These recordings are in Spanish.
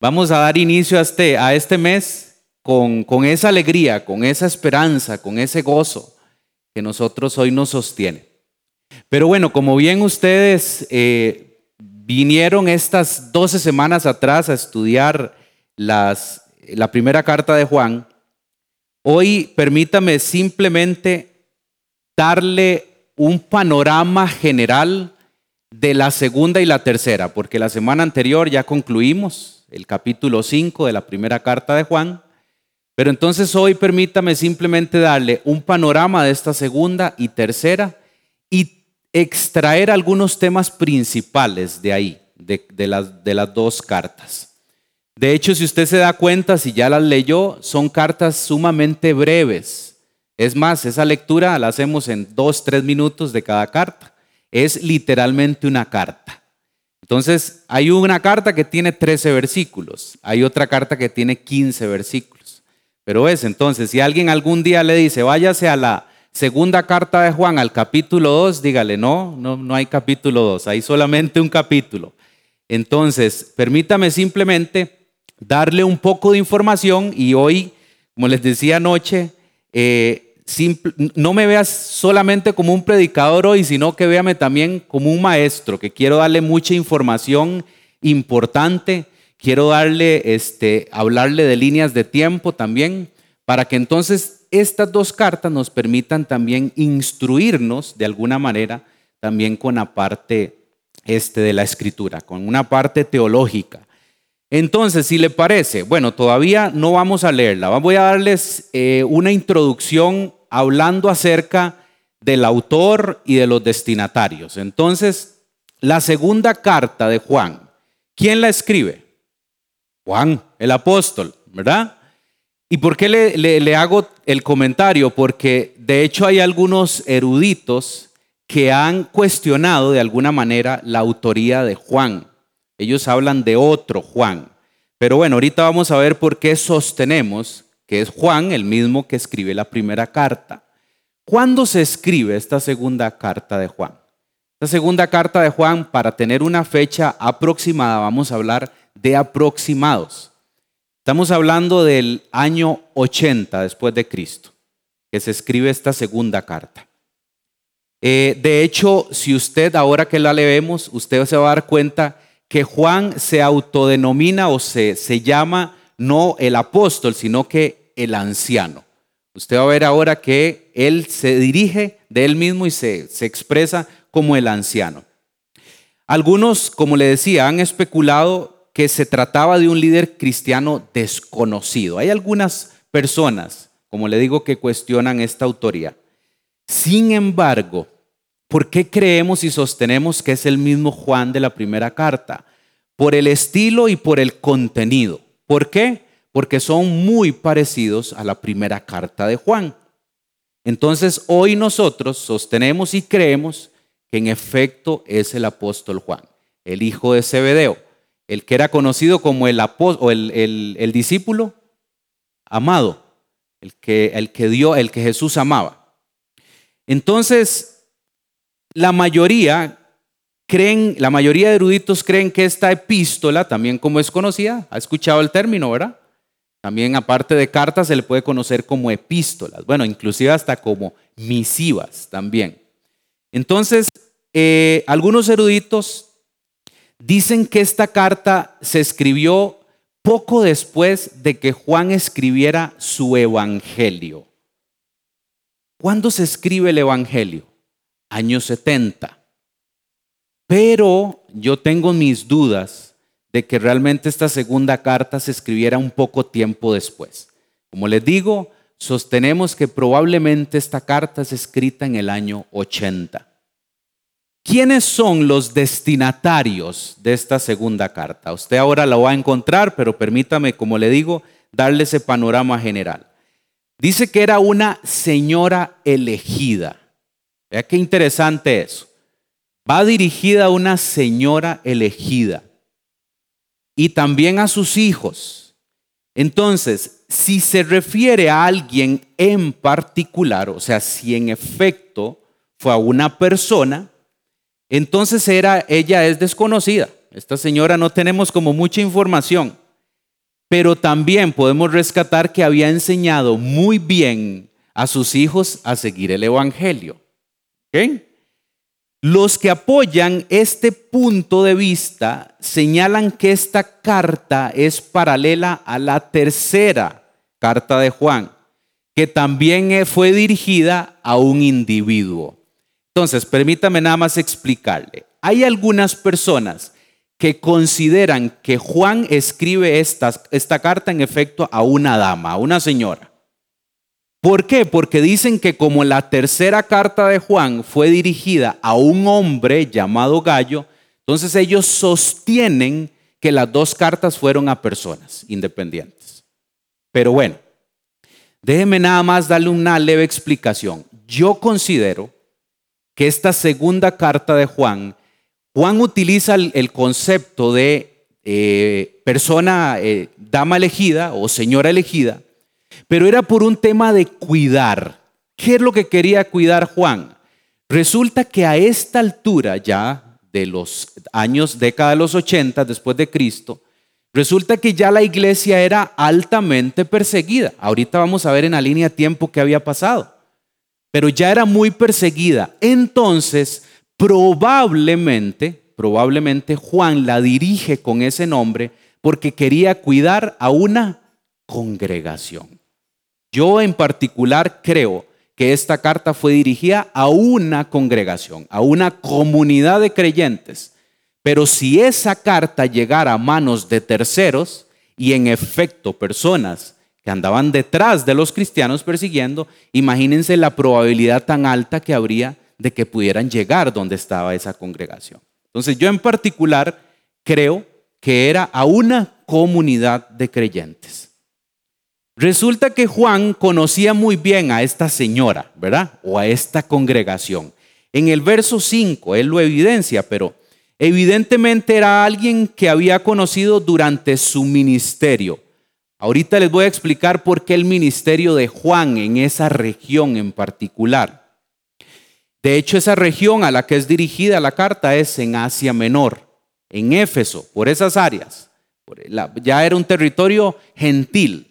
Vamos a dar inicio a este, a este mes con, con esa alegría, con esa esperanza, con ese gozo que nosotros hoy nos sostiene. Pero bueno, como bien ustedes eh, vinieron estas 12 semanas atrás a estudiar las, la primera carta de Juan, hoy permítame simplemente darle un panorama general de la segunda y la tercera, porque la semana anterior ya concluimos el capítulo 5 de la primera carta de Juan. Pero entonces hoy permítame simplemente darle un panorama de esta segunda y tercera y extraer algunos temas principales de ahí, de, las, de las dos cartas. De hecho, si usted se da cuenta, si ya las leyó, son cartas sumamente breves. Es más, esa lectura la hacemos en dos, tres minutos de cada carta. Es literalmente una carta. Entonces, hay una carta que tiene 13 versículos, hay otra carta que tiene 15 versículos. Pero es, entonces, si alguien algún día le dice, váyase a la segunda carta de Juan, al capítulo 2, dígale, no, no, no hay capítulo 2, hay solamente un capítulo. Entonces, permítame simplemente darle un poco de información y hoy, como les decía anoche, eh, no me veas solamente como un predicador hoy, sino que véame también como un maestro, que quiero darle mucha información importante, quiero darle, este, hablarle de líneas de tiempo también, para que entonces estas dos cartas nos permitan también instruirnos de alguna manera también con la parte este de la escritura, con una parte teológica. Entonces, si le parece, bueno, todavía no vamos a leerla, voy a darles eh, una introducción hablando acerca del autor y de los destinatarios. Entonces, la segunda carta de Juan, ¿quién la escribe? Juan, el apóstol, ¿verdad? ¿Y por qué le, hago el comentario? Porque de hecho hay algunos eruditos que han cuestionado de alguna manera la autoría de Juan. Ellos hablan de otro Juan. Pero bueno, ahorita vamos a ver por qué sostenemos que es Juan, el mismo que escribe la primera carta. ¿Cuándo se escribe esta segunda carta de Juan? Esta segunda carta de Juan, para tener una fecha aproximada, vamos a hablar de aproximados. Estamos hablando del año 80 después de Cristo, que se escribe esta segunda carta. Eh, de hecho, si usted ahora que la leemos, usted se va a dar cuenta que Juan se autodenomina o se, se llama no el apóstol, sino que el anciano. Usted va a ver ahora que él se dirige de él mismo y se, expresa como el anciano. Algunos, como le decía, han especulado que se trataba de un líder cristiano desconocido. Hay algunas personas, como le digo, que cuestionan esta autoría. Sin embargo, ¿por qué creemos y sostenemos que es el mismo Juan de la primera carta? Por el estilo y por el contenido. ¿Por qué? porque son muy parecidos a la primera carta de Juan. Entonces hoy nosotros sostenemos y creemos que en efecto es el apóstol Juan, el hijo de Zebedeo, el que era conocido como el, o el, discípulo amado, el que, el que dio, el que Jesús amaba. Entonces, la mayoría creen, la mayoría de eruditos creen que esta epístola, también como es conocida, ha escuchado el término, ¿verdad? También aparte de cartas se le puede conocer como epístolas, bueno, inclusive hasta como misivas también. Entonces, eh, algunos eruditos dicen que esta carta se escribió poco después de que Juan escribiera su evangelio. ¿Cuándo se escribe el evangelio? Años 70. Pero yo tengo mis dudas de que realmente esta segunda carta se escribiera un poco tiempo después. Como les digo, sostenemos que probablemente esta carta es escrita en el año 80. ¿Quiénes son los destinatarios de esta segunda carta? Usted ahora la va a encontrar, pero permítame, como le digo, darle ese panorama general. Dice que era una señora elegida. Vea qué interesante eso. Va dirigida a una señora elegida y también a sus hijos. Entonces, si se refiere a alguien en particular, o sea, si en efecto fue a una persona, entonces era, ella es desconocida. Esta señora no tenemos como mucha información. pero también podemos rescatar que había enseñado muy bien a sus hijos a seguir el Evangelio. Los que apoyan este punto de vista señalan que esta carta es paralela a la tercera carta de Juan, que también fue dirigida a un individuo. Entonces, permítame nada más explicarle. Hay algunas personas que consideran que Juan escribe esta, esta carta en efecto a una dama, a una señora. ¿Por qué? Porque dicen que como la tercera carta de Juan fue dirigida a un hombre llamado Gallo, entonces ellos sostienen que las dos cartas fueron a personas independientes. Pero bueno, déjeme nada más darle una leve explicación. Yo considero que esta segunda carta de Juan, Juan utiliza el, concepto de eh, persona, eh, dama elegida o señora elegida, pero era por un tema de cuidar. ¿Qué es lo que quería cuidar Juan? Resulta que a esta altura ya de los años, década de los 80 después de Cristo, resulta que ya la iglesia era altamente perseguida. Ahorita vamos a ver en la línea de tiempo qué había pasado. Pero ya era muy perseguida. Entonces, probablemente, probablemente Juan la dirige con ese nombre porque quería cuidar a una congregación. Yo en particular creo que esta carta fue dirigida a una congregación, a una comunidad de creyentes. Pero si esa carta llegara a manos de terceros, y en efecto personas que andaban detrás de los cristianos persiguiendo, imagínense la probabilidad tan alta que habría de que pudieran llegar donde estaba esa congregación. Entonces yo en particular creo que era a una comunidad de creyentes. Resulta que Juan conocía muy bien a esta señora, ¿verdad? O a esta congregación. En el verso 5, él lo evidencia, pero evidentemente era alguien que había conocido durante su ministerio. Ahorita les voy a explicar por qué el ministerio de Juan en esa región en particular. De hecho, esa región a la que es dirigida la carta es en Asia Menor, en Éfeso, por esas áreas. Ya era un territorio gentil.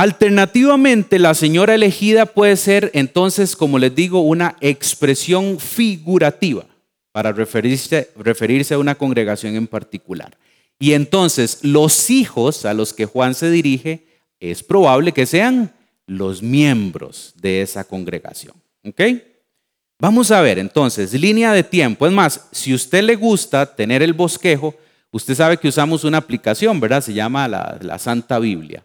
Alternativamente, la señora elegida puede ser entonces, como les digo, una expresión figurativa para referirse, a una congregación en particular. Y entonces los hijos a los que Juan se dirige es probable que sean los miembros de esa congregación. ¿Ok? Vamos a ver entonces, línea de tiempo. Es más, si usted le gusta tener el bosquejo, usted sabe que usamos una aplicación, ¿verdad? Se llama la, la Santa Biblia.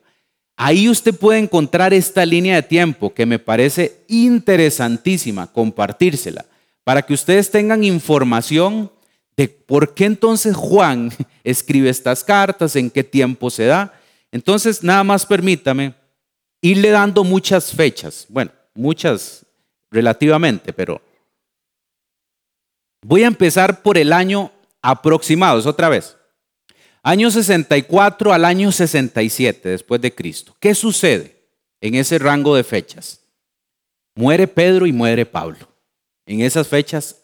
Ahí usted puede encontrar esta línea de tiempo que me parece interesantísima compartírsela para que ustedes tengan información de por qué entonces Juan escribe estas cartas, en qué tiempo se da. Entonces, nada más permítame irle dando muchas fechas, bueno, muchas relativamente, pero voy a empezar por el año aproximado, es otra vez. Año 64 al año 67 después de Cristo. ¿Qué sucede en ese rango de fechas? Muere Pedro y muere Pablo. En esas fechas,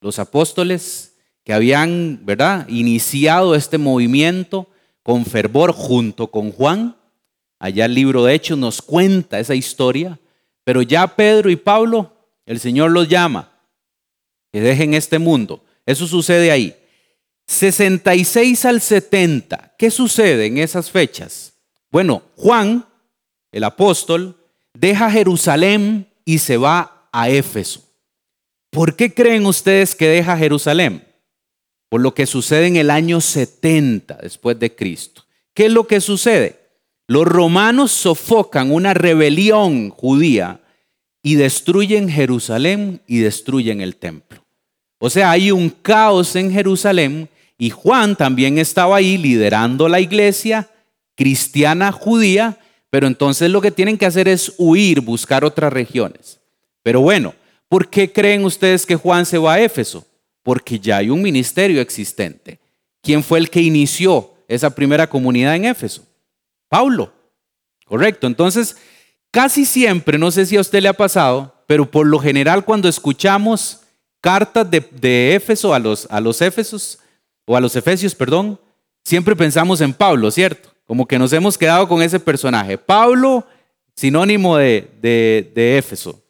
los apóstoles que habían, ¿verdad?, iniciado este movimiento con fervor junto con Juan, allá el libro de Hechos nos cuenta esa historia, pero ya Pedro y Pablo, el Señor los llama, que dejen este mundo. Eso sucede ahí. 66 al 70, ¿qué sucede en esas fechas? Bueno, Juan, el apóstol, deja Jerusalén y se va a Éfeso. ¿Por qué creen ustedes que deja Jerusalén? Por lo que sucede en el año 70 después de Cristo. ¿Qué es lo que sucede? Los romanos sofocan una rebelión judía y destruyen Jerusalén y destruyen el templo. O sea, hay un caos en Jerusalén y Juan también estaba ahí liderando la iglesia cristiana judía, pero entonces lo que tienen que hacer es huir, buscar otras regiones. Pero bueno, ¿por qué creen ustedes que Juan se va a Éfeso? Porque ya hay un ministerio existente. ¿Quién fue el que inició esa primera comunidad en Éfeso? Pablo. Correcto. Entonces, casi siempre, no sé si a usted le ha pasado, pero por lo general cuando escuchamos cartas de, Éfeso a los, a los Éfesos, o a los Efesios, perdón, siempre pensamos en Pablo, ¿cierto? Como que nos hemos quedado con ese personaje. Pablo, sinónimo de, de, de Éfeso.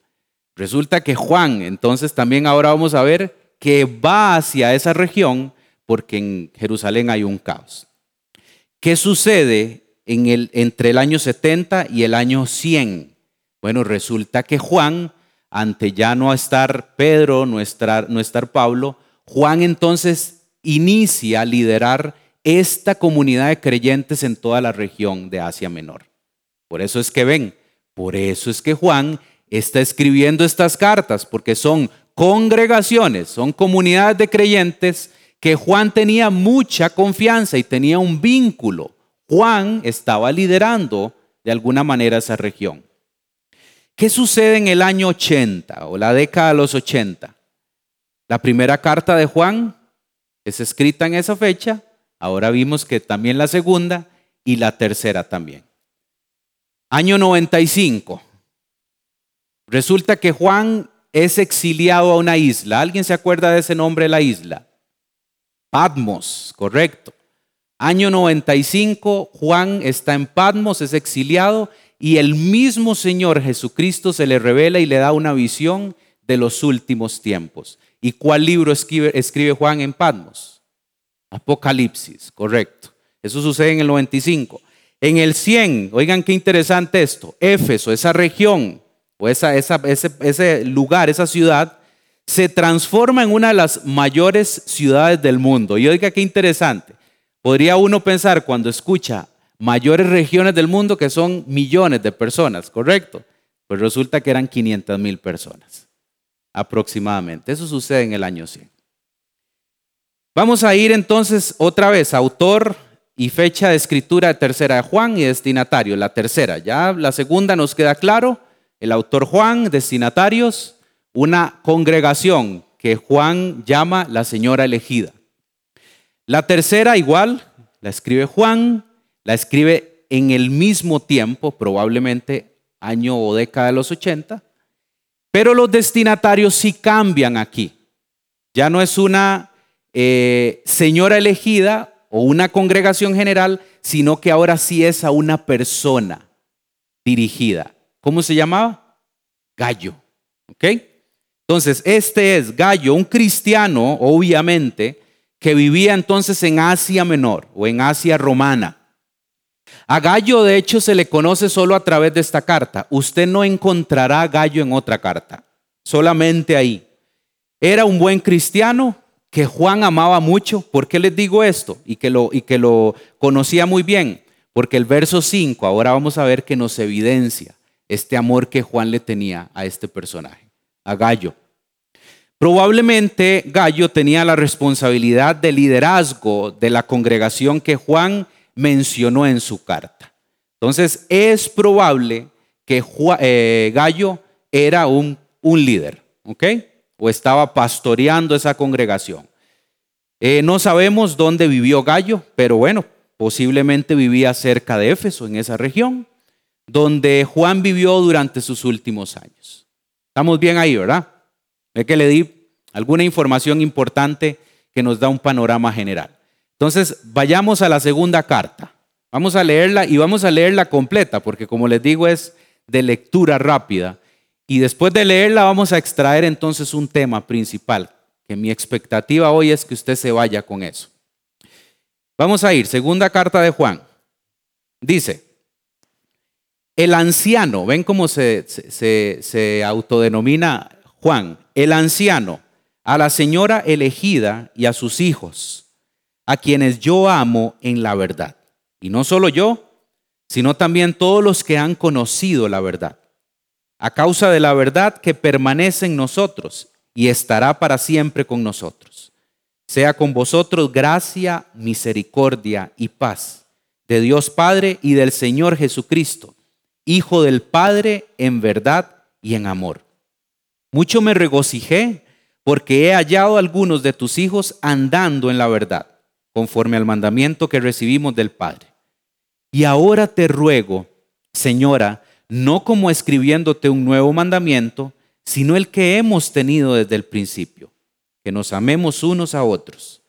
Resulta que Juan, entonces también ahora vamos a ver que va hacia esa región porque en Jerusalén hay un caos. ¿Qué sucede entre el año 70 y el año 100? Bueno, resulta que Juan, ante ya no estar Pedro, no estar, no estar Pablo, Juan entonces inicia a liderar esta comunidad de creyentes en toda la región de Asia Menor. Por eso es que ven, por eso es que Juan está escribiendo estas cartas, porque son congregaciones, son comunidades de creyentes que Juan tenía mucha confianza y tenía un vínculo. Juan estaba liderando de alguna manera esa región. ¿Qué sucede en el año 80 o la década de los 80? La primera carta de Juan es escrita en esa fecha Ahora vimos que también la segunda y la tercera también. Año 95. Resulta que Juan es exiliado a una isla. ¿Alguien se acuerda de ese nombre de la isla? Patmos, correcto. Año 95, Juan está en Patmos, es exiliado y el mismo Señor Jesucristo se le revela y le da una visión de los últimos tiempos. ¿Y cuál libro escribe, Juan en Patmos? Apocalipsis, correcto. Eso sucede en el 95. En el 100, oigan qué interesante esto, Éfeso, esa región, o ese, ese lugar, esa ciudad, se transforma en una de las mayores ciudades del mundo. Y oiga qué interesante. Podría uno pensar cuando escucha mayores regiones del mundo que son millones de personas, ¿correcto? Pues resulta que eran 500 mil personas aproximadamente. Eso sucede en el año 100. Vamos a ir entonces otra vez, autor y fecha de escritura de tercera de Juan y destinatario, la tercera. Ya la segunda nos queda claro, el autor Juan, destinatarios, una congregación que Juan llama la señora elegida. La tercera igual, la escribe Juan, la escribe en el mismo tiempo, probablemente año o década de los 80, pero los destinatarios sí cambian aquí. Ya no es una eh, señora elegida o una congregación general, sino que ahora sí es a una persona dirigida. ¿Cómo se llamaba? Gallo. ¿Ok? Entonces, este es Gallo, un cristiano, obviamente, que vivía entonces en Asia Menor o en Asia Romana. A Gallo, de hecho, se le conoce solo a través de esta carta. Usted no encontrará a Gallo en otra carta, solamente ahí. Era un buen cristiano, que Juan amaba mucho. ¿Por qué les digo esto? Y que lo, y que lo conocía muy bien. Porque el verso 5, ahora vamos a ver que nos evidencia este amor que Juan le tenía a este personaje, a Gallo. Probablemente Gallo tenía la responsabilidad de liderazgo de la congregación que Juan mencionó en su carta. Entonces es probable que eh, Gallo era un, líder, ¿ok? o estaba pastoreando esa congregación. Eh, no sabemos dónde vivió Gallo, pero bueno, posiblemente vivía cerca de Éfeso, en esa región, donde Juan vivió durante sus últimos años. Estamos bien ahí, ¿verdad? Es que le di alguna información importante que nos da un panorama general. Entonces, vayamos a la segunda carta. Vamos a leerla y vamos a leerla completa, porque como les digo es de lectura rápida. Y después de leerla vamos a extraer entonces un tema principal, que mi expectativa hoy es que usted se vaya con eso. Vamos a ir, segunda carta de Juan. Dice, el anciano, ven cómo se, se, se autodenomina Juan, el anciano, a la señora elegida y a sus hijos, a quienes yo amo en la verdad. Y no solo yo, sino también todos los que han conocido la verdad a causa de la verdad que permanece en nosotros y estará para siempre con nosotros. Sea con vosotros gracia, misericordia y paz de Dios Padre y del Señor Jesucristo, Hijo del Padre en verdad y en amor. Mucho me regocijé porque he hallado a algunos de tus hijos andando en la verdad, conforme al mandamiento que recibimos del Padre. Y ahora te ruego, Señora, no como escribiéndote un nuevo mandamiento, sino el que hemos tenido desde el principio, que nos amemos unos a otros.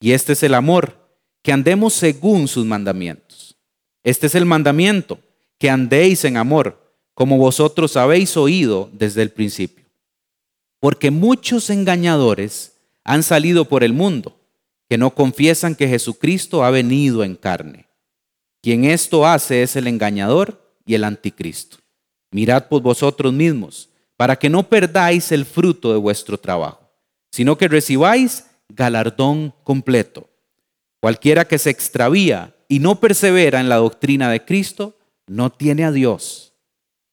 Y este es el amor, que andemos según sus mandamientos. Este es el mandamiento, que andéis en amor, como vosotros habéis oído desde el principio. Porque muchos engañadores han salido por el mundo, que no confiesan que Jesucristo ha venido en carne. Quien esto hace es el engañador y el anticristo. Mirad por vosotros mismos, para que no perdáis el fruto de vuestro trabajo, sino que recibáis galardón completo. Cualquiera que se extravía y no persevera en la doctrina de Cristo, no tiene a Dios.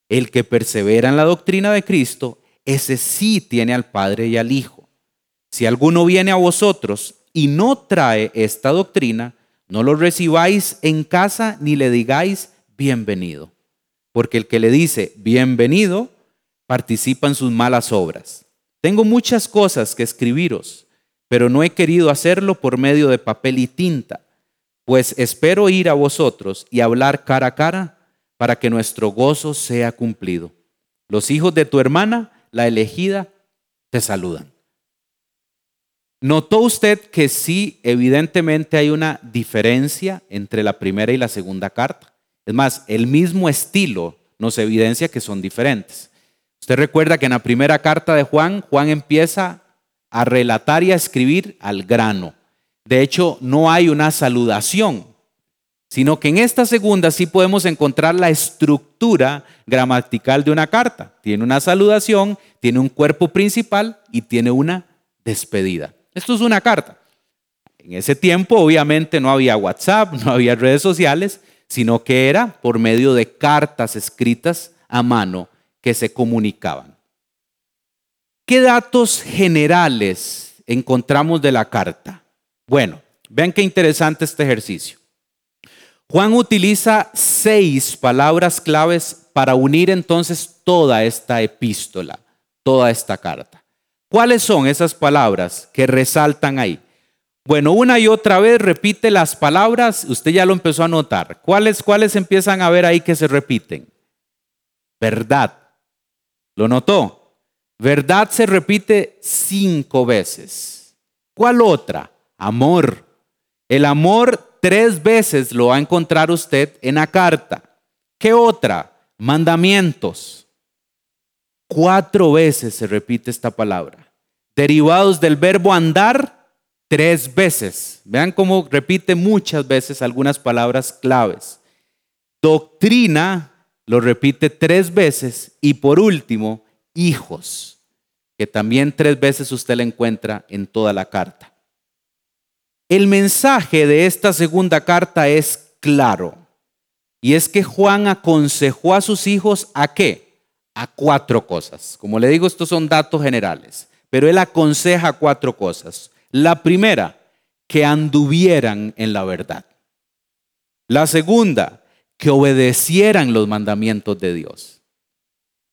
El que persevera en la doctrina de Cristo, ese sí tiene al Padre y al Hijo. Si alguno viene a vosotros y no trae esta doctrina, no lo recibáis en casa ni le digáis bienvenido. Porque el que le dice bienvenido participa en sus malas obras. Tengo muchas cosas que escribiros pero no he querido hacerlo por medio de papel y tinta, pues espero ir a vosotros y hablar cara a cara para que nuestro gozo sea cumplido. Los hijos de tu hermana, la elegida, te saludan. ¿Notó usted que sí, evidentemente hay una diferencia entre la primera y la segunda carta? Es más, el mismo estilo nos evidencia que son diferentes. Usted recuerda que en la primera carta de Juan, Juan empieza a relatar y a escribir al grano. De hecho, no hay una saludación, sino que en esta segunda sí podemos encontrar la estructura gramatical de una carta. Tiene una saludación, tiene un cuerpo principal y tiene una despedida. Esto es una carta. En ese tiempo obviamente no había WhatsApp, no había redes sociales, sino que era por medio de cartas escritas a mano que se comunicaban. ¿Qué datos generales encontramos de la carta? Bueno, vean qué interesante este ejercicio. Juan utiliza seis palabras claves para unir entonces toda esta epístola, toda esta carta. ¿Cuáles son esas palabras que resaltan ahí? Bueno, una y otra vez repite las palabras, usted ya lo empezó a notar. ¿Cuáles, cuáles empiezan a ver ahí que se repiten? Verdad. ¿Lo notó? Verdad se repite cinco veces. ¿Cuál otra? Amor. El amor tres veces lo va a encontrar usted en la carta. ¿Qué otra? Mandamientos. Cuatro veces se repite esta palabra. Derivados del verbo andar, tres veces. Vean cómo repite muchas veces algunas palabras claves. Doctrina lo repite tres veces. Y por último, hijos, que también tres veces usted la encuentra en toda la carta. El mensaje de esta segunda carta es claro, y es que Juan aconsejó a sus hijos a qué? A cuatro cosas. Como le digo, estos son datos generales, pero él aconseja cuatro cosas. La primera, que anduvieran en la verdad. La segunda, que obedecieran los mandamientos de Dios.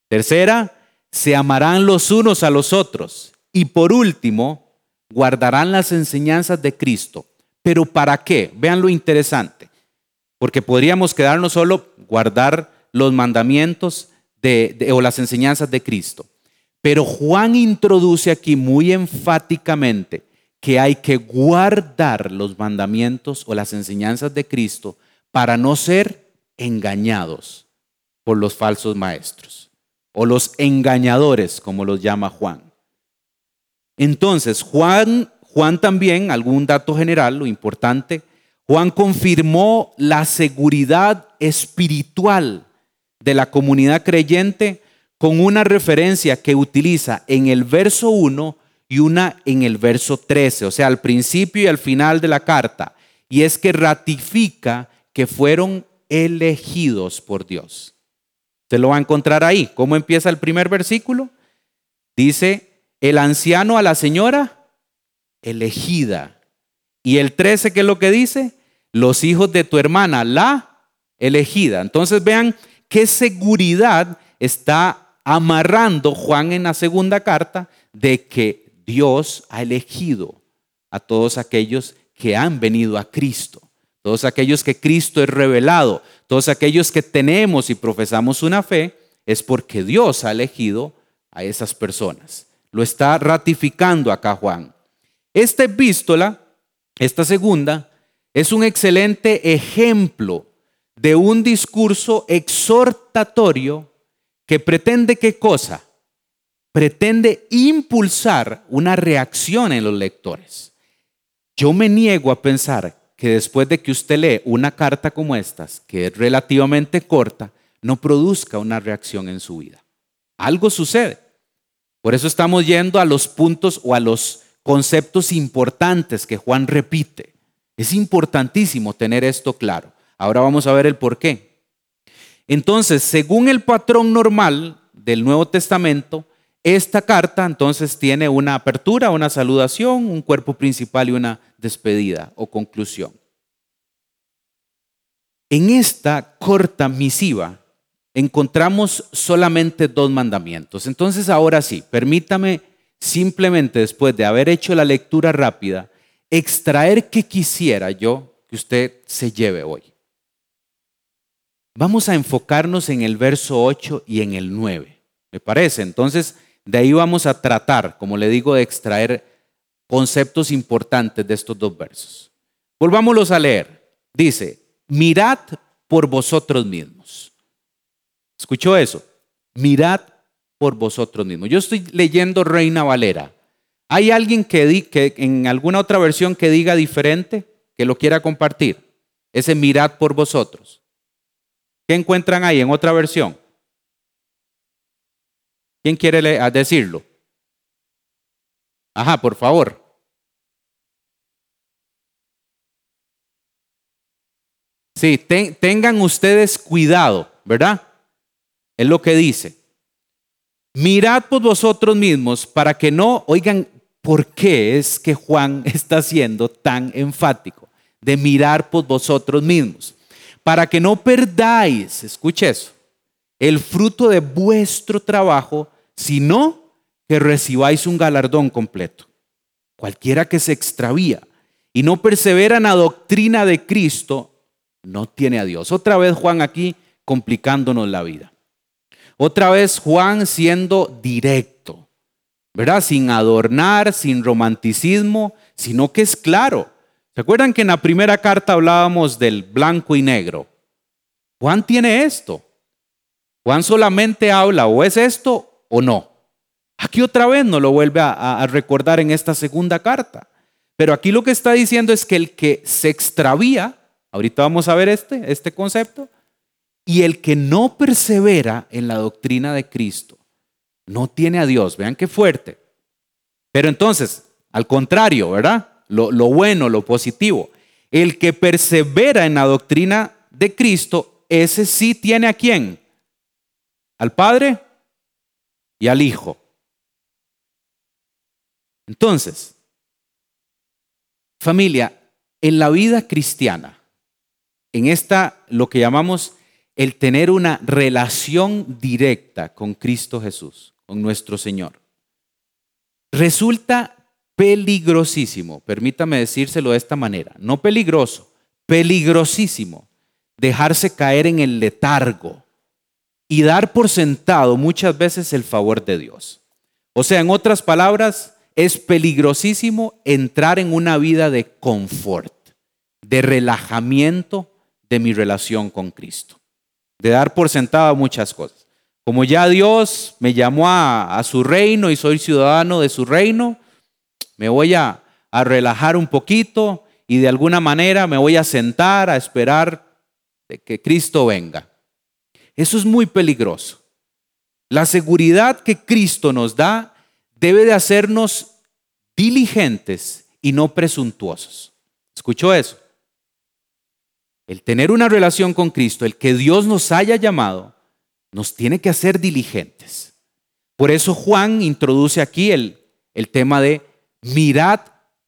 Tercera, se amarán los unos a los otros y por último, guardarán las enseñanzas de Cristo. ¿Pero para qué? Vean lo interesante. Porque podríamos quedarnos solo guardar los mandamientos de, o las enseñanzas de Cristo. Pero Juan introduce aquí muy enfáticamente que hay que guardar los mandamientos o las enseñanzas de Cristo para no ser engañados por los falsos maestros o los engañadores, como los llama Juan. Entonces, Juan, Juan también, algún dato general, lo importante, Juan confirmó la seguridad espiritual de la comunidad creyente con una referencia que utiliza en el verso 1 y una en el verso 13, o sea, al principio y al final de la carta, y es que ratifica que fueron elegidos por Dios. Usted lo va a encontrar ahí. ¿Cómo empieza el primer versículo? Dice, el anciano a la señora elegida. Y el 13, ¿qué es lo que dice? Los hijos de tu hermana, la elegida. Entonces vean qué seguridad está amarrando Juan en la segunda carta de que Dios ha elegido a todos aquellos que han venido a Cristo, todos aquellos que Cristo es revelado, todos aquellos que tenemos y profesamos una fe, es porque Dios ha elegido a esas personas. Lo está ratificando acá Juan. Esta epístola, esta segunda, es un excelente ejemplo de un discurso exhortatorio que pretende qué cosa? Pretende impulsar una reacción en los lectores. Yo me niego a pensar que después de que usted lee una carta como estas, que es relativamente corta, no produzca una reacción en su vida. Algo sucede. Por eso estamos yendo a los puntos o a los conceptos importantes que Juan repite. Es importantísimo tener esto claro. Ahora vamos a ver el por qué. Entonces, según el patrón normal del Nuevo Testamento, esta carta entonces tiene una apertura, una saludación, un cuerpo principal y una despedida o conclusión. En esta corta misiva encontramos solamente dos mandamientos. Entonces ahora sí, permítame simplemente después de haber hecho la lectura rápida, extraer que quisiera yo que usted se lleve hoy. Vamos a enfocarnos en el verso 8 y en el 9, ¿me parece? Entonces, de ahí vamos a tratar, como le digo, de extraer conceptos importantes de estos dos versos. Volvámoslos a leer. Dice, mirad por vosotros mismos. ¿Escuchó eso? Mirad por vosotros mismos. Yo estoy leyendo Reina Valera. ¿Hay alguien que, di, en alguna otra versión que diga diferente, que lo quiera compartir? Ese mirad por vosotros. ¿Qué encuentran ahí en otra versión? ¿Quién quiere decirlo? Ajá, por favor. Sí, tengan ustedes cuidado, ¿verdad? Es lo que dice. Mirad por vosotros mismos para que no, oigan, ¿por qué es que Juan está siendo tan enfático de mirar por vosotros mismos? Para que no perdáis, escuche eso, el fruto de vuestro trabajo, sino que recibáis un galardón completo. Cualquiera que se extravía y no persevera en la doctrina de Cristo, no tiene a Dios. Otra vez Juan aquí complicándonos la vida. Otra vez Juan siendo directo, ¿verdad? Sin adornar, sin romanticismo, sino que es claro. ¿Se acuerdan que en la primera carta hablábamos del blanco y negro? Juan tiene esto. Juan solamente habla o es esto o no. Aquí otra vez no lo vuelve a, a, recordar en esta segunda carta. Pero aquí lo que está diciendo es que el que se extravía, ahorita vamos a ver este, este concepto, y el que no persevera en la doctrina de Cristo no tiene a Dios. Vean qué fuerte. Pero entonces, al contrario, ¿verdad? Lo, lo, bueno, lo positivo. El que persevera en la doctrina de Cristo, ese sí tiene a quién? Al Padre y al Hijo. Entonces, familia, en la vida cristiana, en esta, lo que llamamos el tener una relación directa con Cristo Jesús, con nuestro Señor. Resulta peligrosísimo, permítame decírselo de esta manera, no peligroso, peligrosísimo dejarse caer en el letargo y dar por sentado muchas veces el favor de Dios. O sea, en otras palabras, es peligrosísimo entrar en una vida de confort, de relajamiento de mi relación con Cristo de dar por sentado muchas cosas. Como ya Dios me llamó a, su reino y soy ciudadano de su reino, me voy a, relajar un poquito y de alguna manera me voy a sentar a esperar que Cristo venga. Eso es muy peligroso. La seguridad que Cristo nos da debe de hacernos diligentes y no presuntuosos. ¿Escuchó eso? el tener una relación con Cristo, el que Dios nos haya llamado, nos tiene que hacer diligentes. Por eso Juan introduce aquí el, el tema de mirad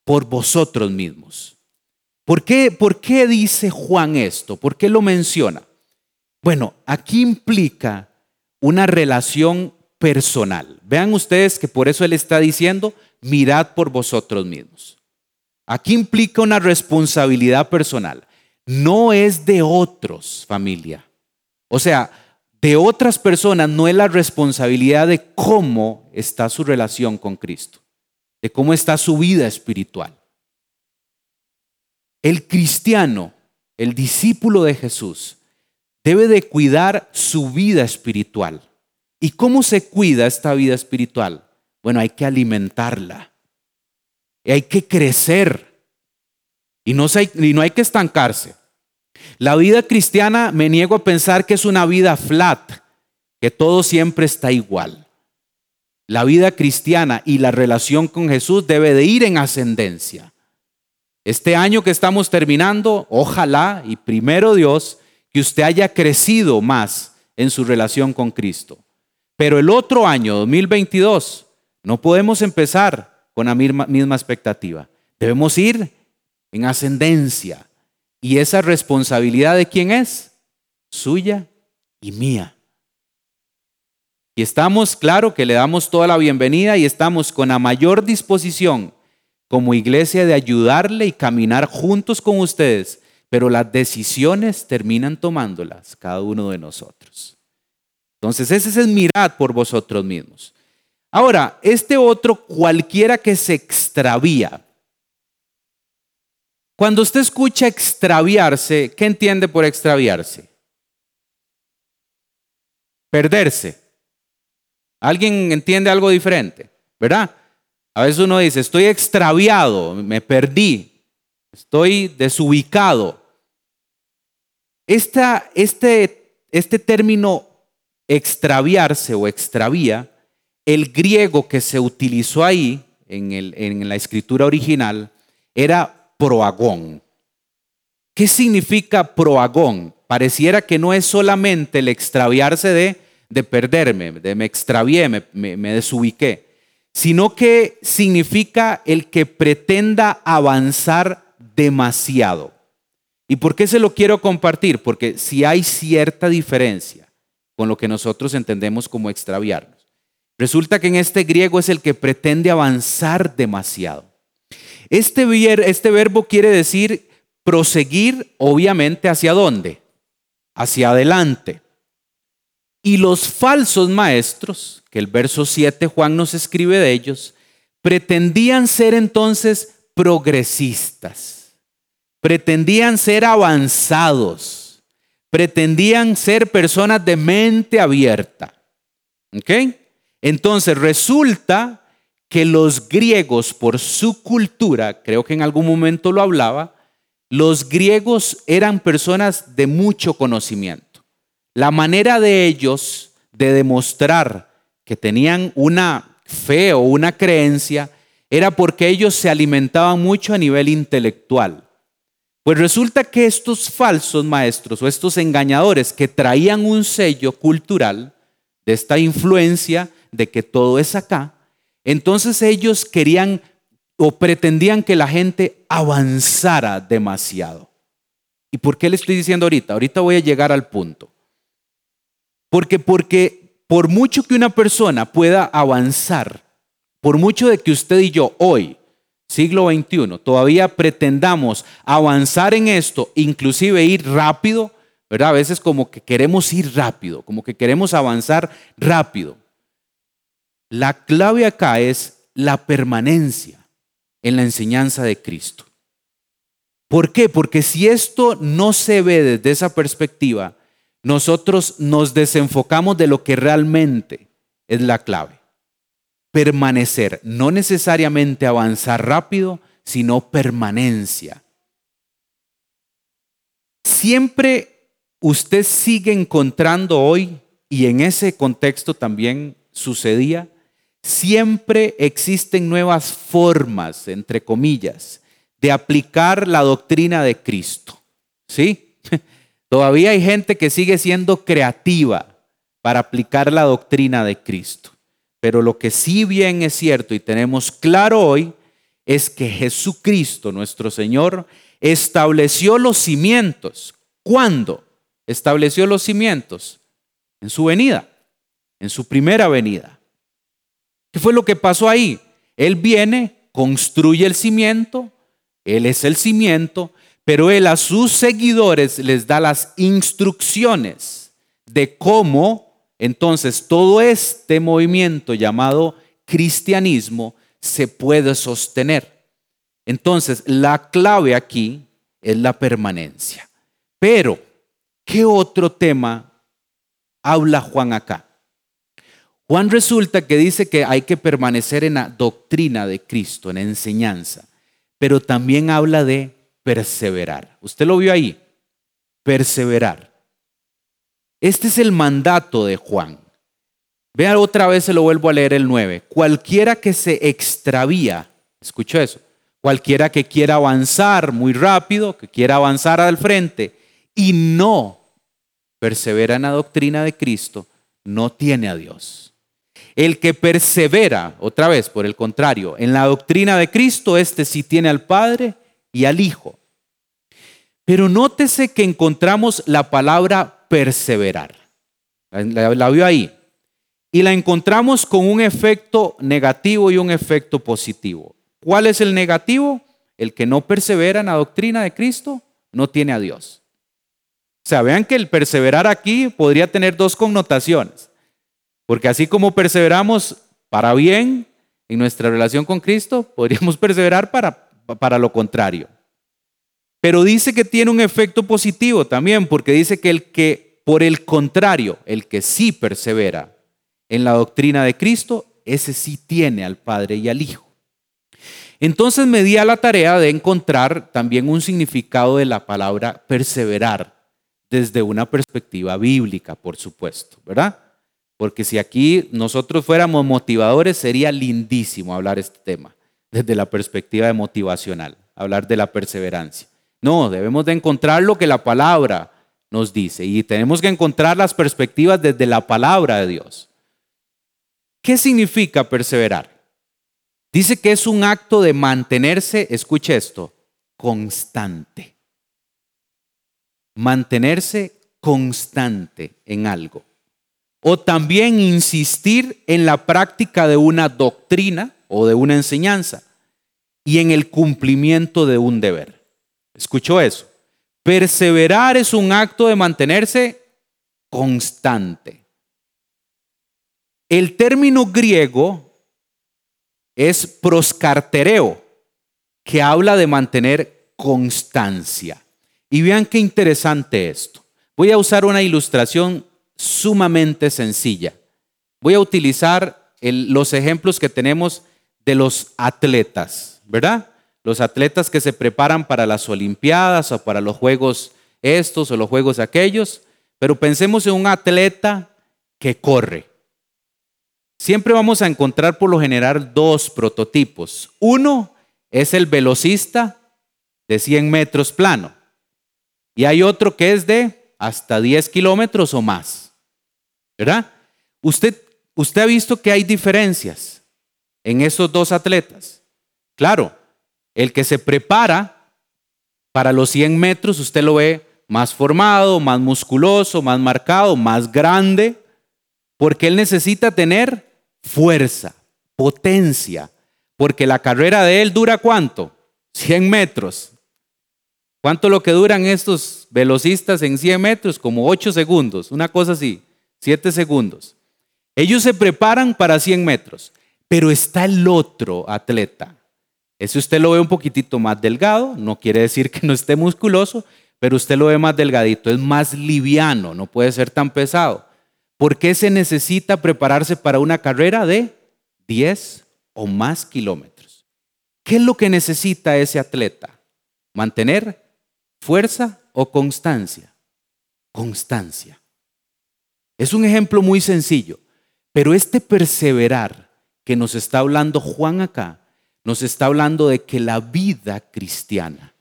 por vosotros mismos. ¿Por qué, ¿Por qué dice Juan esto? ¿Por qué lo menciona? Bueno, aquí implica una relación personal. Vean ustedes que por eso él está diciendo, mirad por vosotros mismos. Aquí implica una responsabilidad personal no es de otros, familia. O sea, de otras personas no es la responsabilidad de cómo está su relación con Cristo, de cómo está su vida espiritual. el cristiano, el discípulo de Jesús, debe de cuidar su vida espiritual. ¿Y cómo se cuida esta vida espiritual? Bueno, hay que alimentarla. Y hay que crecer. Y no, y no hay que estancarse. La vida cristiana me niego a pensar que es una vida flat, que todo siempre está igual. La vida cristiana y la relación con Jesús debe de ir en ascendencia. Este año que estamos terminando, ojalá y primero Dios, que usted haya crecido más en su relación con Cristo. Pero el otro año, 2022, no podemos empezar con la misma, misma expectativa. Debemos ir en ascendencia. ¿Y esa responsabilidad de quién es? Suya y mía. Y estamos, claro, que le damos toda la bienvenida y estamos con la mayor disposición como iglesia de ayudarle y caminar juntos con ustedes, pero las decisiones terminan tomándolas cada uno de nosotros. Entonces, ese es mirad por vosotros mismos. Ahora, este otro, cualquiera que se extravía. Cuando usted escucha extraviarse, ¿qué entiende por extraviarse? Perderse. ¿Alguien entiende algo diferente? ¿Verdad? A veces uno dice, estoy extraviado, me perdí, estoy desubicado. Esta, este, este término extraviarse o extravía, el griego que se utilizó ahí en, el, en la escritura original era proagón. ¿Qué significa proagón? Pareciera que no es solamente el extraviarse de, de perderme, de me extravié, me, me desubiqué sino que significa el que pretenda avanzar demasiado. ¿Y por qué se lo quiero compartir? Porque si hay cierta diferencia con lo que nosotros entendemos como extraviarnos. Resulta que en este griego es el que pretende avanzar demasiado. Este, este verbo quiere decir proseguir, obviamente, ¿hacia dónde? Hacia adelante. Y los falsos maestros, que el verso 7 Juan nos escribe de ellos, pretendían ser entonces progresistas, pretendían ser avanzados, pretendían ser personas de mente abierta. ¿Ok? Entonces resulta que los griegos, por su cultura, creo que en algún momento lo hablaba, los griegos eran personas de mucho conocimiento. La manera de ellos de demostrar que tenían una fe o una creencia era porque ellos se alimentaban mucho a nivel intelectual. Pues resulta que estos falsos maestros o estos engañadores que traían un sello cultural de esta influencia de que todo es acá, entonces ellos querían o pretendían que la gente avanzara demasiado. ¿Y por qué le estoy diciendo ahorita? Ahorita voy a llegar al punto. Porque, porque por mucho que una persona pueda avanzar, por mucho de que usted y yo hoy, siglo XXI, todavía pretendamos avanzar en esto, inclusive ir rápido, ¿verdad? A veces como que queremos ir rápido, como que queremos avanzar rápido. La clave acá es la permanencia en la enseñanza de Cristo. ¿Por qué? Porque si esto no se ve desde esa perspectiva, nosotros nos desenfocamos de lo que realmente es la clave. Permanecer, no necesariamente avanzar rápido, sino permanencia. Siempre usted sigue encontrando hoy, y en ese contexto también sucedía, siempre existen nuevas formas, entre comillas, de aplicar la doctrina de Cristo. ¿Sí? Todavía hay gente que sigue siendo creativa para aplicar la doctrina de Cristo. Pero lo que sí bien es cierto y tenemos claro hoy es que Jesucristo, nuestro Señor, estableció los cimientos. ¿Cuándo estableció los cimientos? En su venida, en su primera venida. ¿Qué fue lo que pasó ahí? Él viene, construye el cimiento, Él es el cimiento, pero él a sus seguidores les da las instrucciones de cómo entonces todo este movimiento llamado cristianismo se puede sostener. Entonces, la clave aquí es la permanencia. Pero, ¿qué otro tema habla Juan acá? Juan resulta que dice que hay que permanecer en la doctrina de Cristo, en la enseñanza, pero también habla de perseverar. ¿Usted lo vio ahí? Perseverar. Este es el mandato de Juan. Vea otra vez, se lo vuelvo a leer el 9. Cualquiera que se extravía, escucho eso, cualquiera que quiera avanzar muy rápido, que quiera avanzar al frente y no persevera en la doctrina de Cristo, no tiene a Dios. El que persevera, otra vez, por el contrario, en la doctrina de Cristo, este sí tiene al Padre y al Hijo. Pero nótese que encontramos la palabra perseverar. La, vio ahí. Y la encontramos con un efecto negativo y un efecto positivo. ¿Cuál es el negativo? El que no persevera en la doctrina de Cristo no tiene a Dios. O sea, vean que el perseverar aquí podría tener dos connotaciones. Porque así como perseveramos para bien en nuestra relación con Cristo, podríamos perseverar para, para lo contrario. Pero dice que tiene un efecto positivo también, porque dice que el que, por el contrario, el que sí persevera en la doctrina de Cristo, ese sí tiene al Padre y al Hijo. Entonces me di a la tarea de encontrar también un significado de la palabra perseverar desde una perspectiva bíblica, por supuesto, ¿verdad? Porque si aquí nosotros fuéramos motivadores, sería lindísimo hablar este tema desde la perspectiva motivacional, hablar de la perseverancia. No, debemos de encontrar lo que la palabra nos dice y tenemos que encontrar las perspectivas desde la palabra de Dios. ¿Qué significa perseverar? Dice que es un acto de mantenerse, escuche esto, constante. Mantenerse constante en algo o también insistir en la práctica de una doctrina o de una enseñanza y en el cumplimiento de un deber. ¿Escuchó eso? Perseverar es un acto de mantenerse constante. El término griego es proscartereo, que habla de mantener constancia. Y vean qué interesante esto. Voy a usar una ilustración sumamente sencilla. Voy a utilizar los ejemplos que tenemos de los atletas, ¿verdad? Los atletas que se preparan para las Olimpiadas o para los Juegos estos o los Juegos aquellos, pero pensemos en un atleta que corre. Siempre vamos a encontrar por lo general dos prototipos. Uno es el velocista de 100 metros plano y hay otro que es de hasta 10 kilómetros o más. ¿verdad? Usted, usted ha visto que hay diferencias en esos dos atletas. Claro, el que se prepara para los 100 metros, usted lo ve más formado, más musculoso, más marcado, más grande, porque él necesita tener fuerza, potencia, porque la carrera de él dura cuánto? 100 metros. ¿Cuánto lo que duran estos velocistas en 100 metros? Como 8 segundos, una cosa así. Siete segundos. Ellos se preparan para 100 metros, pero está el otro atleta. Ese usted lo ve un poquitito más delgado, no quiere decir que no esté musculoso, pero usted lo ve más delgadito, es más liviano, no puede ser tan pesado. ¿Por qué se necesita prepararse para una carrera de 10 o más kilómetros? ¿Qué es lo que necesita ese atleta? ¿Mantener fuerza o constancia? Constancia. Es un ejemplo muy sencillo, pero este perseverar que nos está hablando Juan acá, nos está hablando de que la vida cristiana,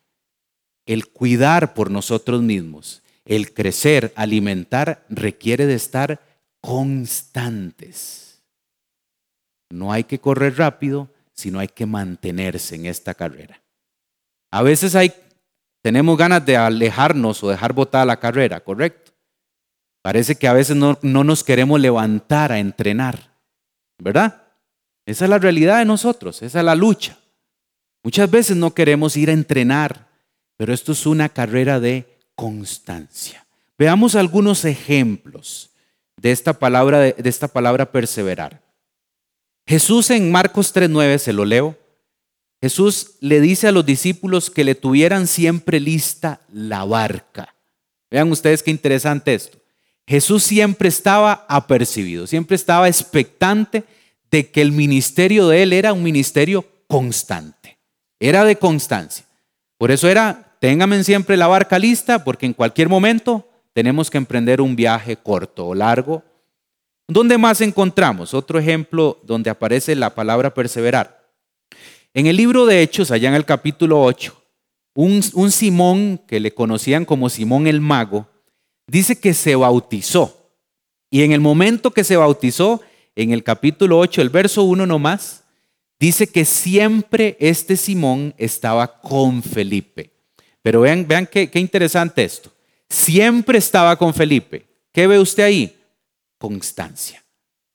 el cuidar por nosotros mismos, el crecer, alimentar, requiere de estar constantes. No hay que correr rápido, sino hay que mantenerse en esta carrera. A veces hay, tenemos ganas de alejarnos o dejar botada la carrera, ¿correcto? Parece que a veces no, nos queremos levantar a entrenar, ¿verdad? Esa es la realidad de nosotros, esa es la lucha. Muchas veces no queremos ir a entrenar, pero esto es una carrera de constancia. Veamos algunos ejemplos de esta palabra, de, esta palabra perseverar. Jesús en Marcos 3.9, se lo leo, Jesús le dice a los discípulos que le tuvieran siempre lista la barca. Vean ustedes qué interesante esto. Jesús siempre estaba apercibido, siempre estaba expectante de que el ministerio de él era un ministerio constante, era de constancia. Por eso era, ténganme siempre la barca lista, porque en cualquier momento tenemos que emprender un viaje corto o largo. ¿Dónde más encontramos? Otro ejemplo donde aparece la palabra perseverar. En el libro de Hechos, allá en el capítulo 8, un, un Simón que le conocían como Simón el Mago, dice que se bautizó. Y en el momento que se bautizó, en el capítulo 8, el verso 1 nomás, dice que siempre este Simón estaba con Felipe. Pero vean, vean qué, qué interesante esto. Siempre estaba con Felipe. ¿Qué ve usted ahí? Constancia.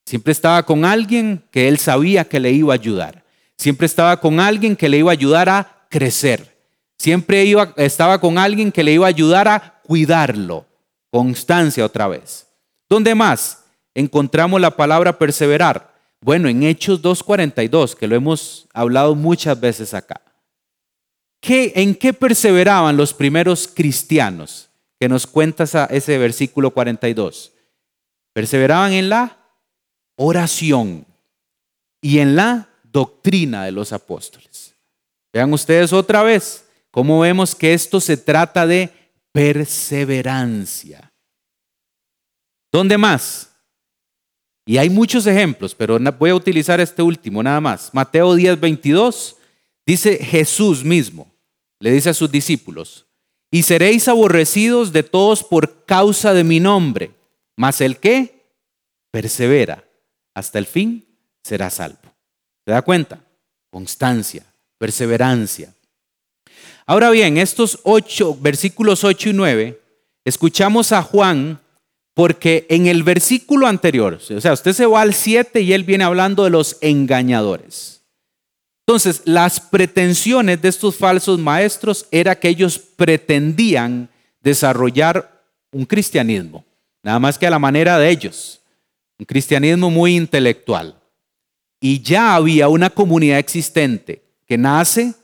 Siempre estaba con alguien que él sabía que le iba a ayudar. Siempre estaba con alguien que le iba a ayudar a crecer. Siempre iba, estaba con alguien que le iba a ayudar a cuidarlo. Constancia otra vez. ¿Dónde más encontramos la palabra perseverar? Bueno, en Hechos 2.42, que lo hemos hablado muchas veces acá. ¿Qué, ¿En qué perseveraban los primeros cristianos? Que nos cuenta ese versículo 42. Perseveraban en la oración y en la doctrina de los apóstoles. Vean ustedes otra vez cómo vemos que esto se trata de perseverancia. ¿Dónde más? Y hay muchos ejemplos, pero voy a utilizar este último nada más. Mateo 10, 22 dice Jesús mismo, le dice a sus discípulos, y seréis aborrecidos de todos por causa de mi nombre, mas el que persevera hasta el fin será salvo. ¿Se da cuenta? Constancia, perseverancia. Ahora bien, estos ocho, versículos 8 y 9, escuchamos a Juan porque en el versículo anterior, o sea, usted se va al 7 y él viene hablando de los engañadores. Entonces, las pretensiones de estos falsos maestros era que ellos pretendían desarrollar un cristianismo, nada más que a la manera de ellos, un cristianismo muy intelectual. Y ya había una comunidad existente que nace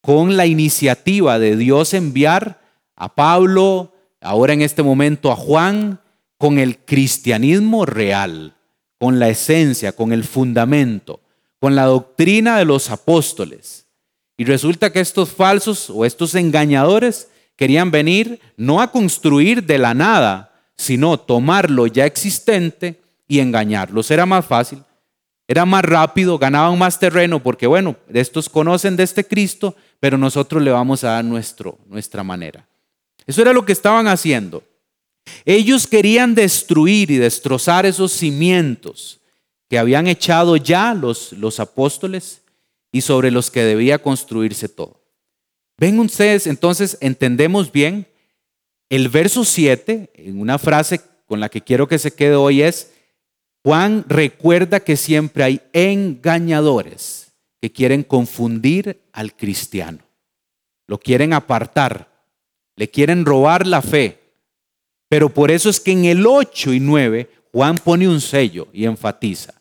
con la iniciativa de Dios enviar a Pablo, ahora en este momento a Juan, con el cristianismo real, con la esencia, con el fundamento, con la doctrina de los apóstoles. Y resulta que estos falsos o estos engañadores querían venir no a construir de la nada, sino tomar lo ya existente y engañarlos. Era más fácil, era más rápido, ganaban más terreno porque, bueno, estos conocen de este Cristo, pero nosotros le vamos a dar nuestro, nuestra manera. Eso era lo que estaban haciendo. Ellos querían destruir y destrozar esos cimientos que habían echado ya los, los apóstoles y sobre los que debía construirse todo. Ven ustedes, entonces entendemos bien el verso 7, en una frase con la que quiero que se quede hoy es, Juan recuerda que siempre hay engañadores que quieren confundir al cristiano. Lo quieren apartar, le quieren robar la fe. Pero por eso es que en el 8 y 9 Juan pone un sello y enfatiza.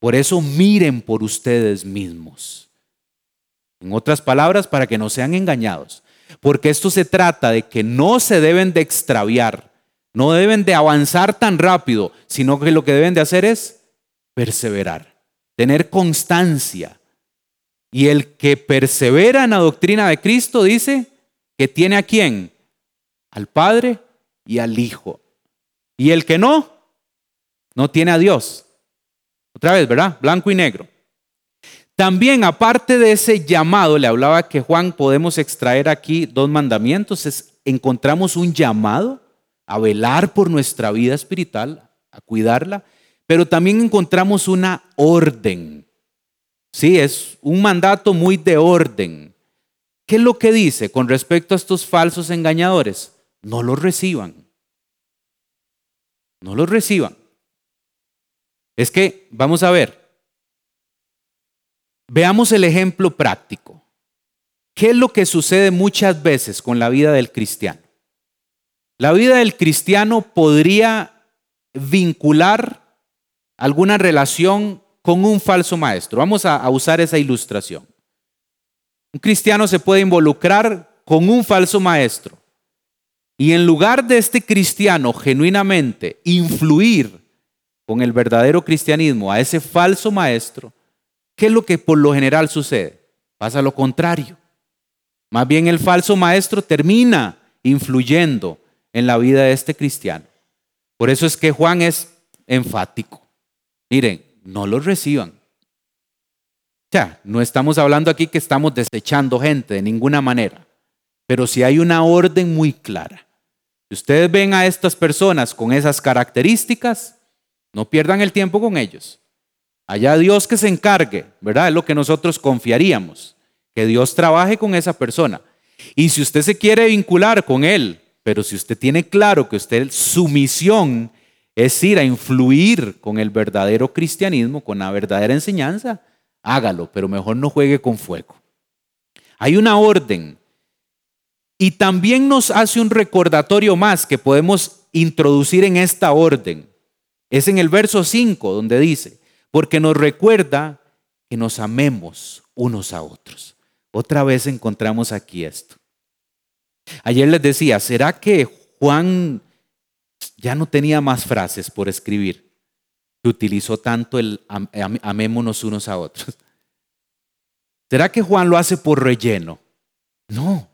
Por eso miren por ustedes mismos. En otras palabras, para que no sean engañados. Porque esto se trata de que no se deben de extraviar, no deben de avanzar tan rápido, sino que lo que deben de hacer es perseverar, tener constancia, y el que persevera en la doctrina de Cristo dice que tiene a quién? Al Padre y al Hijo. Y el que no, no tiene a Dios. Otra vez, ¿verdad? Blanco y negro. También, aparte de ese llamado, le hablaba que Juan podemos extraer aquí dos mandamientos. Es, encontramos un llamado a velar por nuestra vida espiritual, a cuidarla, pero también encontramos una orden Sí, es un mandato muy de orden. ¿Qué es lo que dice con respecto a estos falsos engañadores? No los reciban. No los reciban. Es que, vamos a ver, veamos el ejemplo práctico. ¿Qué es lo que sucede muchas veces con la vida del cristiano? La vida del cristiano podría vincular alguna relación con un falso maestro. Vamos a, usar esa ilustración. Un cristiano se puede involucrar con un falso maestro y en lugar de este cristiano genuinamente influir con el verdadero cristianismo a ese falso maestro, ¿qué es lo que por lo general sucede? Pasa lo contrario. Más bien el falso maestro termina influyendo en la vida de este cristiano. Por eso es que Juan es enfático. Miren, no los reciban. Ya, no estamos hablando aquí que estamos desechando gente de ninguna manera, pero si hay una orden muy clara. Si ustedes ven a estas personas con esas características, no pierdan el tiempo con ellos. Allá Dios que se encargue, ¿verdad? Es lo que nosotros confiaríamos, que Dios trabaje con esa persona. Y si usted se quiere vincular con Él, pero si usted tiene claro que usted, su misión es ir a influir con el verdadero cristianismo, con la verdadera enseñanza, hágalo, pero mejor no juegue con fuego. Hay una orden y también nos hace un recordatorio más que podemos introducir en esta orden. Es en el verso 5 donde dice, porque nos recuerda que nos amemos unos a otros. Otra vez encontramos aquí esto. Ayer les decía, ¿será que Juan ya no tenía más frases por escribir? Que utilizó tanto el amémonos unos a otros. ¿Será que Juan lo hace por relleno? No.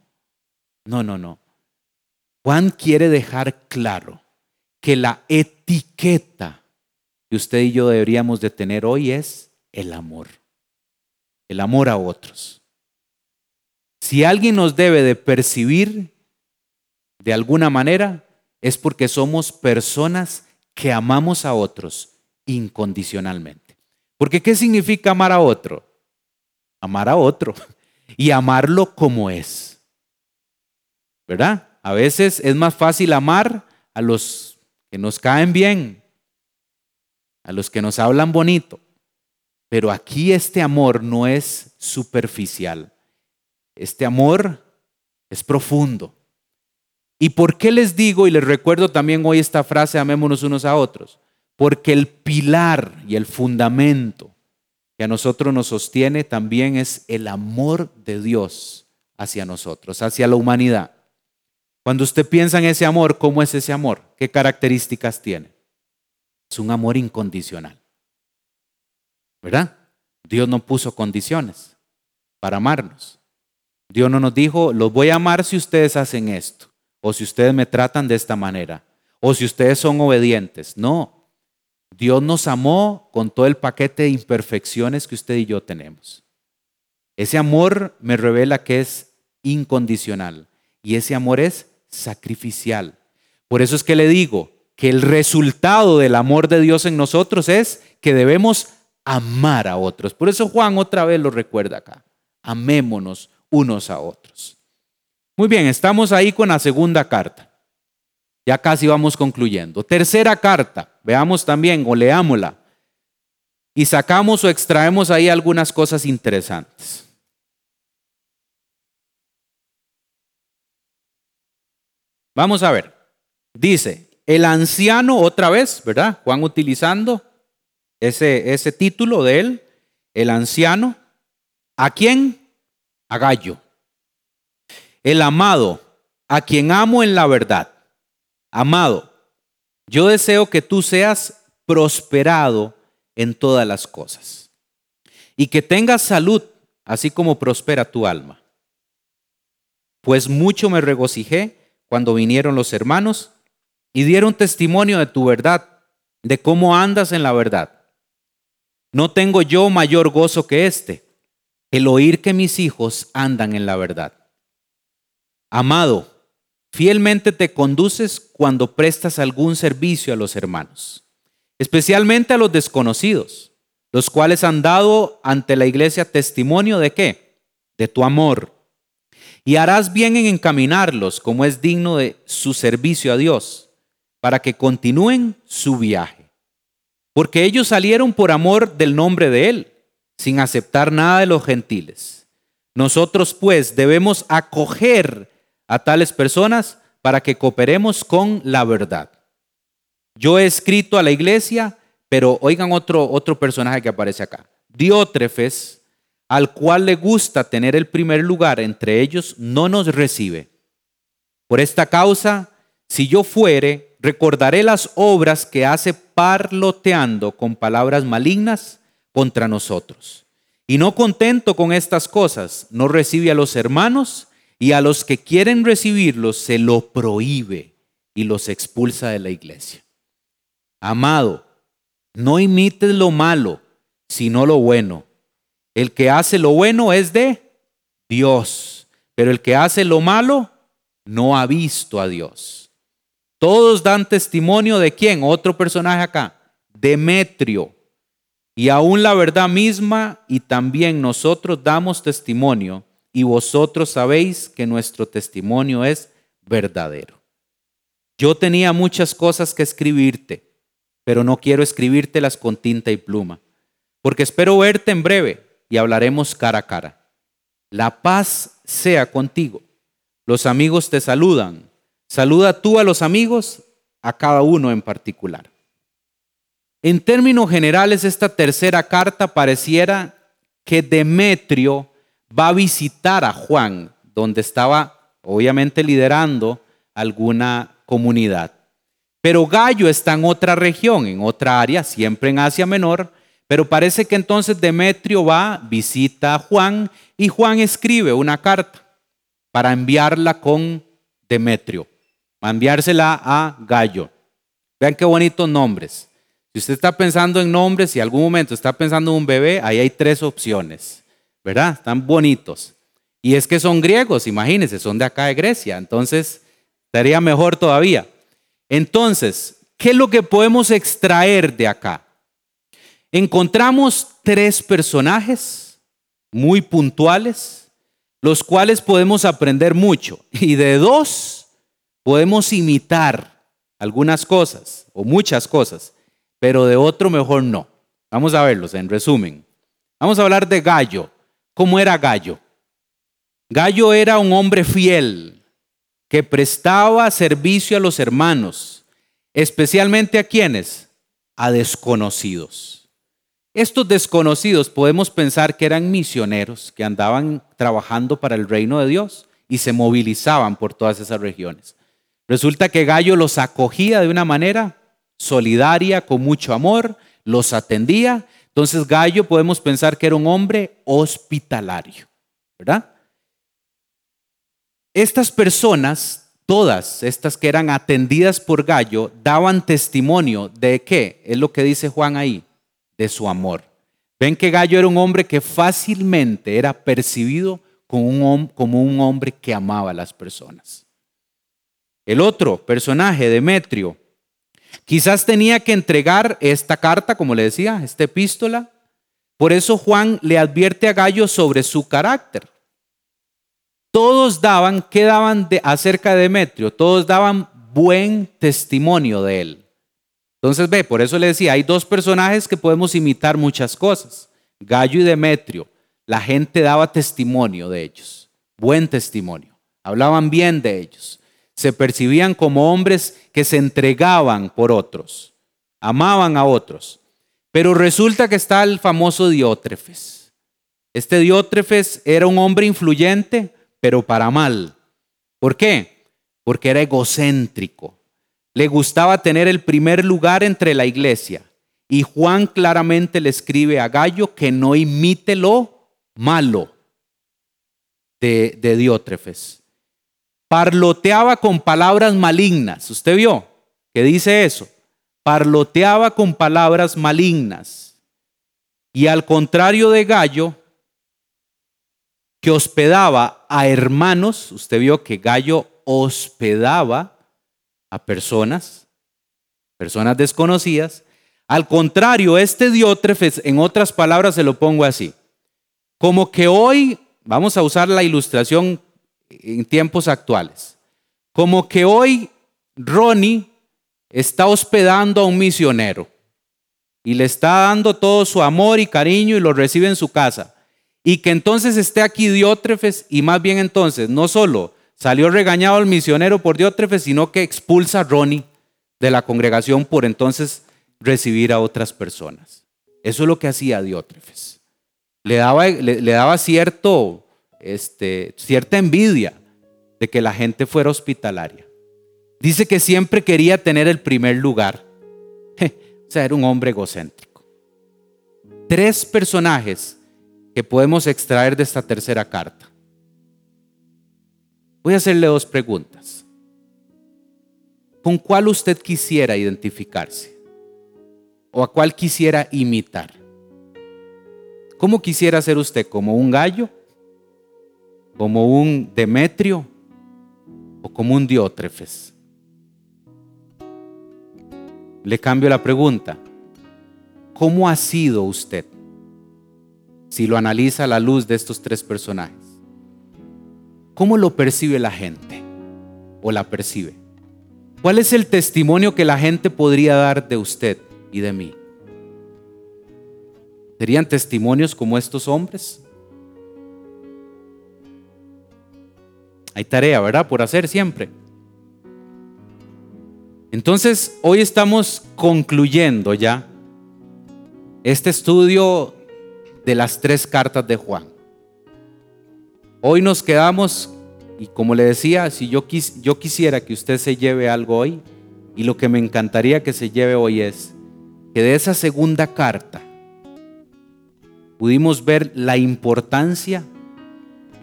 No, no, no. Juan quiere dejar claro que la etiqueta que usted y yo deberíamos de tener hoy es el amor. El amor a otros. Si alguien nos debe de percibir de alguna manera, es porque somos personas que amamos a otros incondicionalmente. Porque ¿qué significa amar a otro? Amar a otro y amarlo como es. ¿Verdad? A veces es más fácil amar a los que nos caen bien, a los que nos hablan bonito. Pero aquí este amor no es superficial. Este amor es profundo. ¿Y por qué les digo y les recuerdo también hoy esta frase, amémonos unos a otros? Porque el pilar y el fundamento que a nosotros nos sostiene también es el amor de Dios hacia nosotros, hacia la humanidad. Cuando usted piensa en ese amor, ¿cómo es ese amor? ¿Qué características tiene? Es un amor incondicional. ¿Verdad? Dios no puso condiciones para amarnos. Dios no nos dijo, los voy a amar si ustedes hacen esto, o si ustedes me tratan de esta manera, o si ustedes son obedientes. No, Dios nos amó con todo el paquete de imperfecciones que usted y yo tenemos. Ese amor me revela que es incondicional y ese amor es sacrificial. Por eso es que le digo que el resultado del amor de Dios en nosotros es que debemos amar a otros. Por eso Juan otra vez lo recuerda acá. Amémonos unos a otros. Muy bien, estamos ahí con la segunda carta. Ya casi vamos concluyendo. Tercera carta, veamos también o leámosla. Y sacamos o extraemos ahí algunas cosas interesantes. Vamos a ver. Dice, el anciano otra vez, ¿verdad? Juan utilizando ese, ese título de él, el anciano. ¿A quién? A Gallo. El amado, a quien amo en la verdad. Amado, yo deseo que tú seas prosperado en todas las cosas y que tengas salud, así como prospera tu alma. Pues mucho me regocijé cuando vinieron los hermanos y dieron testimonio de tu verdad, de cómo andas en la verdad. No tengo yo mayor gozo que este, el oír que mis hijos andan en la verdad. Amado, fielmente te conduces cuando prestas algún servicio a los hermanos, especialmente a los desconocidos, los cuales han dado ante la iglesia testimonio de qué? De tu amor y harás bien en encaminarlos como es digno de su servicio a Dios, para que continúen su viaje. Porque ellos salieron por amor del nombre de Él, sin aceptar nada de los gentiles. Nosotros pues debemos acoger a tales personas para que cooperemos con la verdad. Yo he escrito a la iglesia, pero oigan otro, otro personaje que aparece acá. Diótrefes, al cual le gusta tener el primer lugar entre ellos, no nos recibe. Por esta causa, si yo fuere, recordaré las obras que hace parloteando con palabras malignas contra nosotros. Y no contento con estas cosas, no recibe a los hermanos y a los que quieren recibirlos se lo prohíbe y los expulsa de la iglesia. Amado, no imites lo malo, sino lo bueno. El que hace lo bueno es de Dios, pero el que hace lo malo no ha visto a Dios. Todos dan testimonio de quién? Otro personaje acá, Demetrio. Y aún la verdad misma y también nosotros damos testimonio y vosotros sabéis que nuestro testimonio es verdadero. Yo tenía muchas cosas que escribirte, pero no quiero escribírtelas con tinta y pluma, porque espero verte en breve y hablaremos cara a cara. La paz sea contigo. Los amigos te saludan. Saluda tú a los amigos, a cada uno en particular. En términos generales, esta tercera carta pareciera que Demetrio va a visitar a Juan, donde estaba obviamente liderando alguna comunidad. Pero Gallo está en otra región, en otra área, siempre en Asia Menor, pero parece que entonces Demetrio va, visita a Juan y Juan escribe una carta para enviarla con Demetrio, para enviársela a Gallo. Vean qué bonitos nombres. Si usted está pensando en nombres, si algún momento está pensando en un bebé, ahí hay tres opciones, ¿verdad? Están bonitos. Y es que son griegos, imagínense, son de acá de Grecia, entonces estaría mejor todavía. Entonces, ¿qué es lo que podemos extraer de acá? Encontramos tres personajes muy puntuales, los cuales podemos aprender mucho, y de dos podemos imitar algunas cosas o muchas cosas pero de otro mejor no. Vamos a verlos en resumen. Vamos a hablar de Gallo. ¿Cómo era Gallo? Gallo era un hombre fiel que prestaba servicio a los hermanos, especialmente a quienes? A desconocidos. Estos desconocidos podemos pensar que eran misioneros que andaban trabajando para el reino de Dios y se movilizaban por todas esas regiones. Resulta que Gallo los acogía de una manera solidaria, con mucho amor, los atendía. Entonces Gallo podemos pensar que era un hombre hospitalario, ¿verdad? Estas personas, todas estas que eran atendidas por Gallo, daban testimonio de qué, es lo que dice Juan ahí, de su amor. Ven que Gallo era un hombre que fácilmente era percibido como un, hombre que amaba a las personas. El otro personaje, Demetrio, Quizás tenía que entregar esta carta, como le decía, esta epístola. Por eso Juan le advierte a Gallo sobre su carácter. Todos daban, ¿qué daban de, acerca de Demetrio? Todos daban buen testimonio de él. Entonces ve, por eso le decía, hay dos personajes que podemos imitar muchas cosas. Gallo y Demetrio. La gente daba testimonio de ellos, buen testimonio. Hablaban bien de ellos se percibían como hombres que se entregaban por otros, amaban a otros. Pero resulta que está el famoso Diótrefes. Este Diótrefes era un hombre influyente, pero para mal. ¿Por qué? Porque era egocéntrico. Le gustaba tener el primer lugar entre la iglesia. Y Juan claramente le escribe a Gallo que no imite lo malo de, Diótrefes parloteaba con palabras malignas. ¿Usted vio que dice eso? Parloteaba con palabras malignas. Y al contrario de Gallo, que hospedaba a hermanos, usted vio que Gallo hospedaba a personas, personas desconocidas. Al contrario, este Diótrefes, en otras palabras se lo pongo así, como que hoy, vamos a usar la ilustración en tiempos actuales. Como que hoy Ronnie está hospedando a un misionero y le está dando todo su amor y cariño y lo recibe en su casa. Y que entonces esté aquí Diótrefes y más bien entonces no solo salió regañado el misionero por Diótrefes, sino que expulsa a Ronnie de la congregación por entonces recibir a otras personas. Eso es lo que hacía Diótrefes. le daba, le, daba cierto, este, cierta envidia de que la gente fuera hospitalaria. Dice que siempre quería tener el primer lugar. o sea, era un hombre egocéntrico. Tres personajes que podemos extraer de esta tercera carta. Voy a hacerle dos preguntas. ¿Con cuál usted quisiera identificarse? ¿O a cuál quisiera imitar? ¿Cómo quisiera ser usted? ¿Como un gallo? ¿Como un Demetrio? ¿O como un Diótrefes? Le cambio la pregunta. ¿Cómo ha sido usted si lo analiza a la luz de estos tres personajes? ¿Cómo lo percibe la gente? ¿O la percibe? ¿Cuál es el testimonio que la gente podría dar de usted y de mí? ¿Serían testimonios como estos hombres? Hay tarea, ¿verdad? Por hacer siempre. Entonces, hoy estamos concluyendo ya este estudio de las tres cartas de Juan. Hoy nos quedamos, y como le decía, si yo, yo quisiera que usted se lleve algo hoy, y lo que me encantaría que se lleve hoy es que de esa segunda carta, pudimos ver la importancia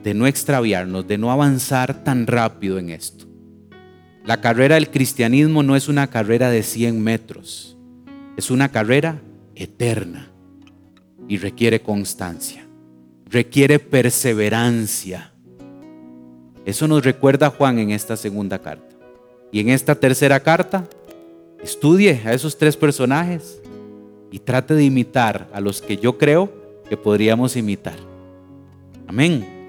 de no extraviarnos, de no avanzar tan rápido en esto. La carrera del cristianismo no es una carrera de 100 metros, es una carrera eterna y requiere constancia, requiere perseverancia. Eso nos recuerda Juan en esta segunda carta. Y en esta tercera carta, estudie a esos tres personajes y trate de imitar a los que yo creo que podríamos imitar. Amén.